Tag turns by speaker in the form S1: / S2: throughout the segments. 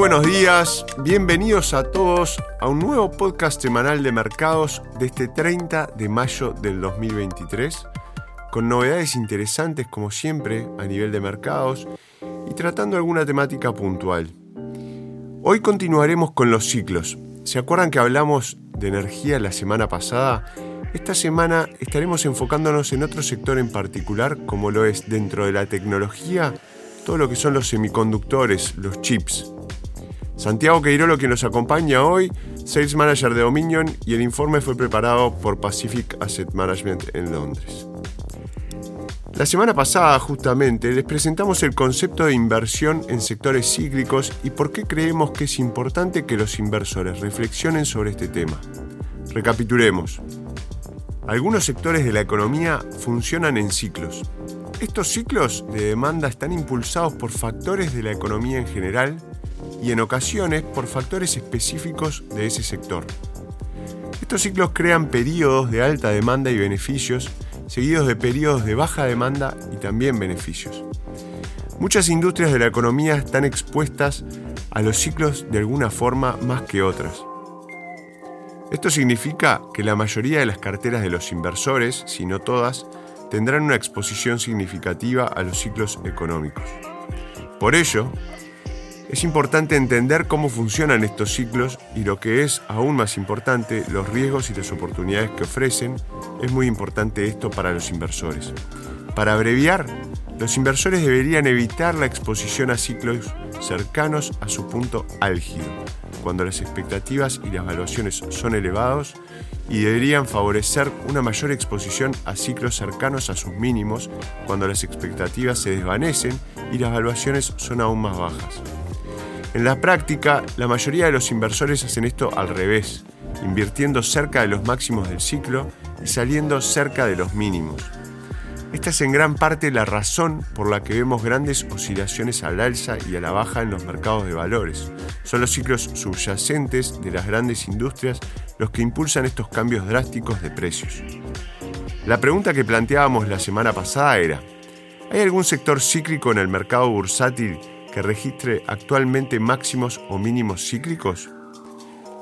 S1: buenos días, bienvenidos a todos a un nuevo podcast semanal de mercados de este 30 de mayo del 2023, con novedades interesantes como siempre a nivel de mercados y tratando alguna temática puntual. Hoy continuaremos con los ciclos. ¿Se acuerdan que hablamos de energía la semana pasada? Esta semana estaremos enfocándonos en otro sector en particular, como lo es dentro de la tecnología, todo lo que son los semiconductores, los chips. Santiago Queirolo, que nos acompaña hoy, Sales Manager de Dominion, y el informe fue preparado por Pacific Asset Management en Londres. La semana pasada, justamente, les presentamos el concepto de inversión en sectores cíclicos y por qué creemos que es importante que los inversores reflexionen sobre este tema. Recapitulemos. Algunos sectores de la economía funcionan en ciclos. Estos ciclos de demanda están impulsados por factores de la economía en general y en ocasiones por factores específicos de ese sector. Estos ciclos crean periodos de alta demanda y beneficios, seguidos de periodos de baja demanda y también beneficios. Muchas industrias de la economía están expuestas a los ciclos de alguna forma más que otras. Esto significa que la mayoría de las carteras de los inversores, si no todas, tendrán una exposición significativa a los ciclos económicos. Por ello, es importante entender cómo funcionan estos ciclos y lo que es aún más importante, los riesgos y las oportunidades que ofrecen. Es muy importante esto para los inversores. Para abreviar, los inversores deberían evitar la exposición a ciclos cercanos a su punto álgido, cuando las expectativas y las evaluaciones son elevados, y deberían favorecer una mayor exposición a ciclos cercanos a sus mínimos, cuando las expectativas se desvanecen y las evaluaciones son aún más bajas. En la práctica, la mayoría de los inversores hacen esto al revés, invirtiendo cerca de los máximos del ciclo y saliendo cerca de los mínimos. Esta es en gran parte la razón por la que vemos grandes oscilaciones al alza y a la baja en los mercados de valores. Son los ciclos subyacentes de las grandes industrias los que impulsan estos cambios drásticos de precios. La pregunta que planteábamos la semana pasada era, ¿hay algún sector cíclico en el mercado bursátil que registre actualmente máximos o mínimos cíclicos?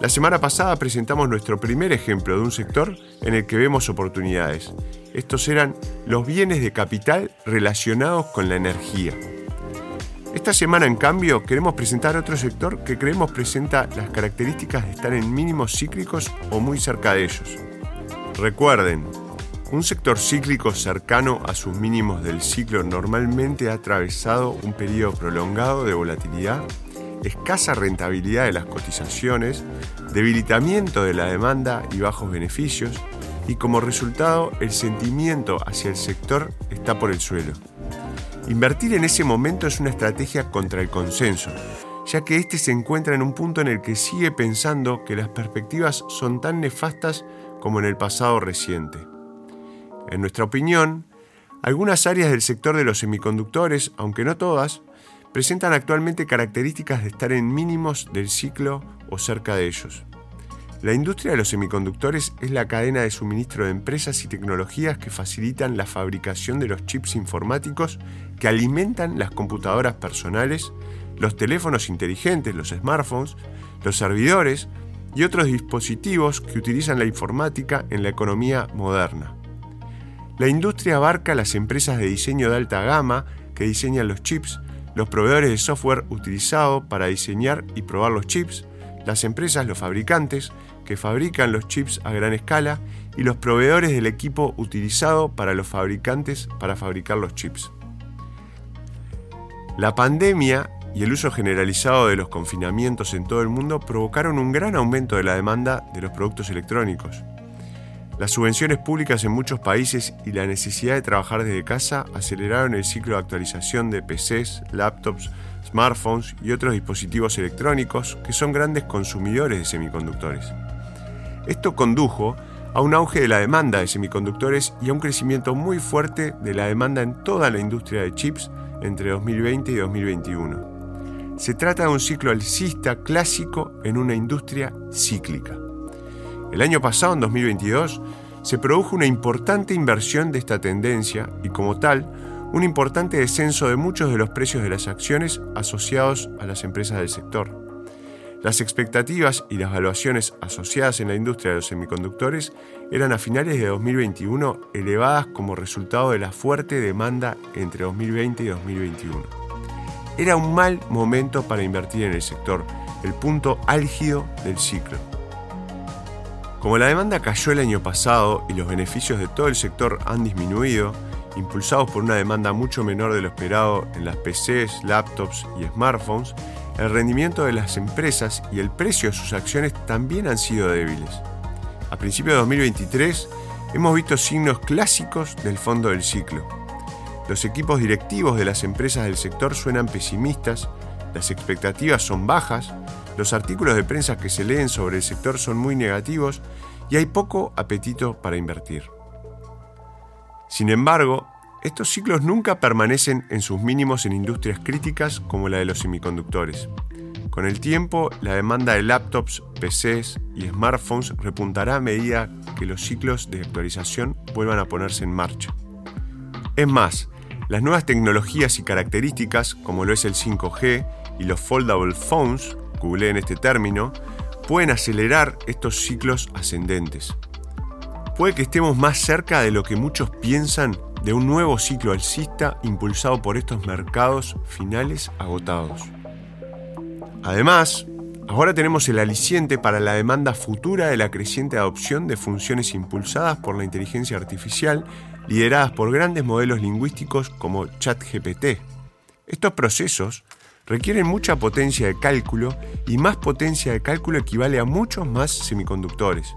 S1: La semana pasada presentamos nuestro primer ejemplo de un sector en el que vemos oportunidades. Estos eran los bienes de capital relacionados con la energía. Esta semana, en cambio, queremos presentar otro sector que creemos presenta las características de estar en mínimos cíclicos o muy cerca de ellos. Recuerden, un sector cíclico cercano a sus mínimos del ciclo normalmente ha atravesado un periodo prolongado de volatilidad, escasa rentabilidad de las cotizaciones, debilitamiento de la demanda y bajos beneficios, y como resultado el sentimiento hacia el sector está por el suelo. Invertir en ese momento es una estrategia contra el consenso, ya que éste se encuentra en un punto en el que sigue pensando que las perspectivas son tan nefastas como en el pasado reciente. En nuestra opinión, algunas áreas del sector de los semiconductores, aunque no todas, presentan actualmente características de estar en mínimos del ciclo o cerca de ellos. La industria de los semiconductores es la cadena de suministro de empresas y tecnologías que facilitan la fabricación de los chips informáticos que alimentan las computadoras personales, los teléfonos inteligentes, los smartphones, los servidores y otros dispositivos que utilizan la informática en la economía moderna. La industria abarca las empresas de diseño de alta gama que diseñan los chips, los proveedores de software utilizado para diseñar y probar los chips, las empresas, los fabricantes, que fabrican los chips a gran escala, y los proveedores del equipo utilizado para los fabricantes para fabricar los chips. La pandemia y el uso generalizado de los confinamientos en todo el mundo provocaron un gran aumento de la demanda de los productos electrónicos. Las subvenciones públicas en muchos países y la necesidad de trabajar desde casa aceleraron el ciclo de actualización de PCs, laptops, smartphones y otros dispositivos electrónicos que son grandes consumidores de semiconductores. Esto condujo a un auge de la demanda de semiconductores y a un crecimiento muy fuerte de la demanda en toda la industria de chips entre 2020 y 2021. Se trata de un ciclo alcista clásico en una industria cíclica. El año pasado, en 2022, se produjo una importante inversión de esta tendencia y como tal, un importante descenso de muchos de los precios de las acciones asociados a las empresas del sector. Las expectativas y las valuaciones asociadas en la industria de los semiconductores eran a finales de 2021 elevadas como resultado de la fuerte demanda entre 2020 y 2021. Era un mal momento para invertir en el sector, el punto álgido del ciclo. Como la demanda cayó el año pasado y los beneficios de todo el sector han disminuido, impulsados por una demanda mucho menor de lo esperado en las PCs, laptops y smartphones, el rendimiento de las empresas y el precio de sus acciones también han sido débiles. A principios de 2023 hemos visto signos clásicos del fondo del ciclo. Los equipos directivos de las empresas del sector suenan pesimistas, las expectativas son bajas, los artículos de prensa que se leen sobre el sector son muy negativos y hay poco apetito para invertir. Sin embargo, estos ciclos nunca permanecen en sus mínimos en industrias críticas como la de los semiconductores. Con el tiempo, la demanda de laptops, PCs y smartphones repuntará a medida que los ciclos de actualización vuelvan a ponerse en marcha. Es más, las nuevas tecnologías y características, como lo es el 5G y los foldable phones, en este término, pueden acelerar estos ciclos ascendentes. Puede que estemos más cerca de lo que muchos piensan de un nuevo ciclo alcista impulsado por estos mercados finales agotados. Además, ahora tenemos el aliciente para la demanda futura de la creciente adopción de funciones impulsadas por la inteligencia artificial lideradas por grandes modelos lingüísticos como ChatGPT. Estos procesos requieren mucha potencia de cálculo y más potencia de cálculo equivale a muchos más semiconductores.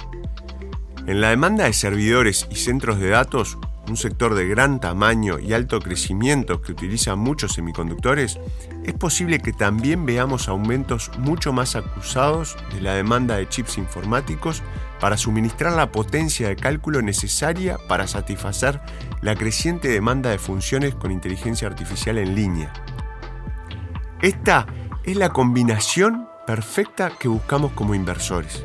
S1: En la demanda de servidores y centros de datos, un sector de gran tamaño y alto crecimiento que utiliza muchos semiconductores, es posible que también veamos aumentos mucho más acusados de la demanda de chips informáticos para suministrar la potencia de cálculo necesaria para satisfacer la creciente demanda de funciones con inteligencia artificial en línea. Esta es la combinación perfecta que buscamos como inversores.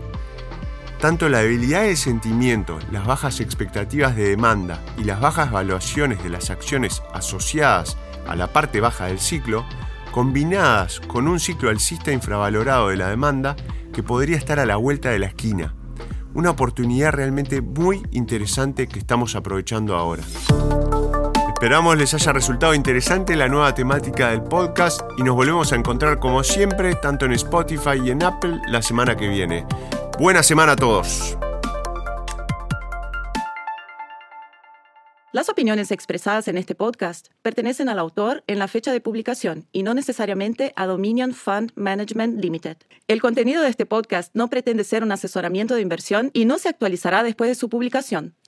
S1: Tanto la debilidad de sentimiento, las bajas expectativas de demanda y las bajas valuaciones de las acciones asociadas a la parte baja del ciclo, combinadas con un ciclo alcista infravalorado de la demanda que podría estar a la vuelta de la esquina. Una oportunidad realmente muy interesante que estamos aprovechando ahora. Esperamos les haya resultado interesante la nueva temática del podcast y nos volvemos a encontrar como siempre tanto en Spotify y en Apple la semana que viene. Buena semana a todos.
S2: Las opiniones expresadas en este podcast pertenecen al autor en la fecha de publicación y no necesariamente a Dominion Fund Management Limited. El contenido de este podcast no pretende ser un asesoramiento de inversión y no se actualizará después de su publicación.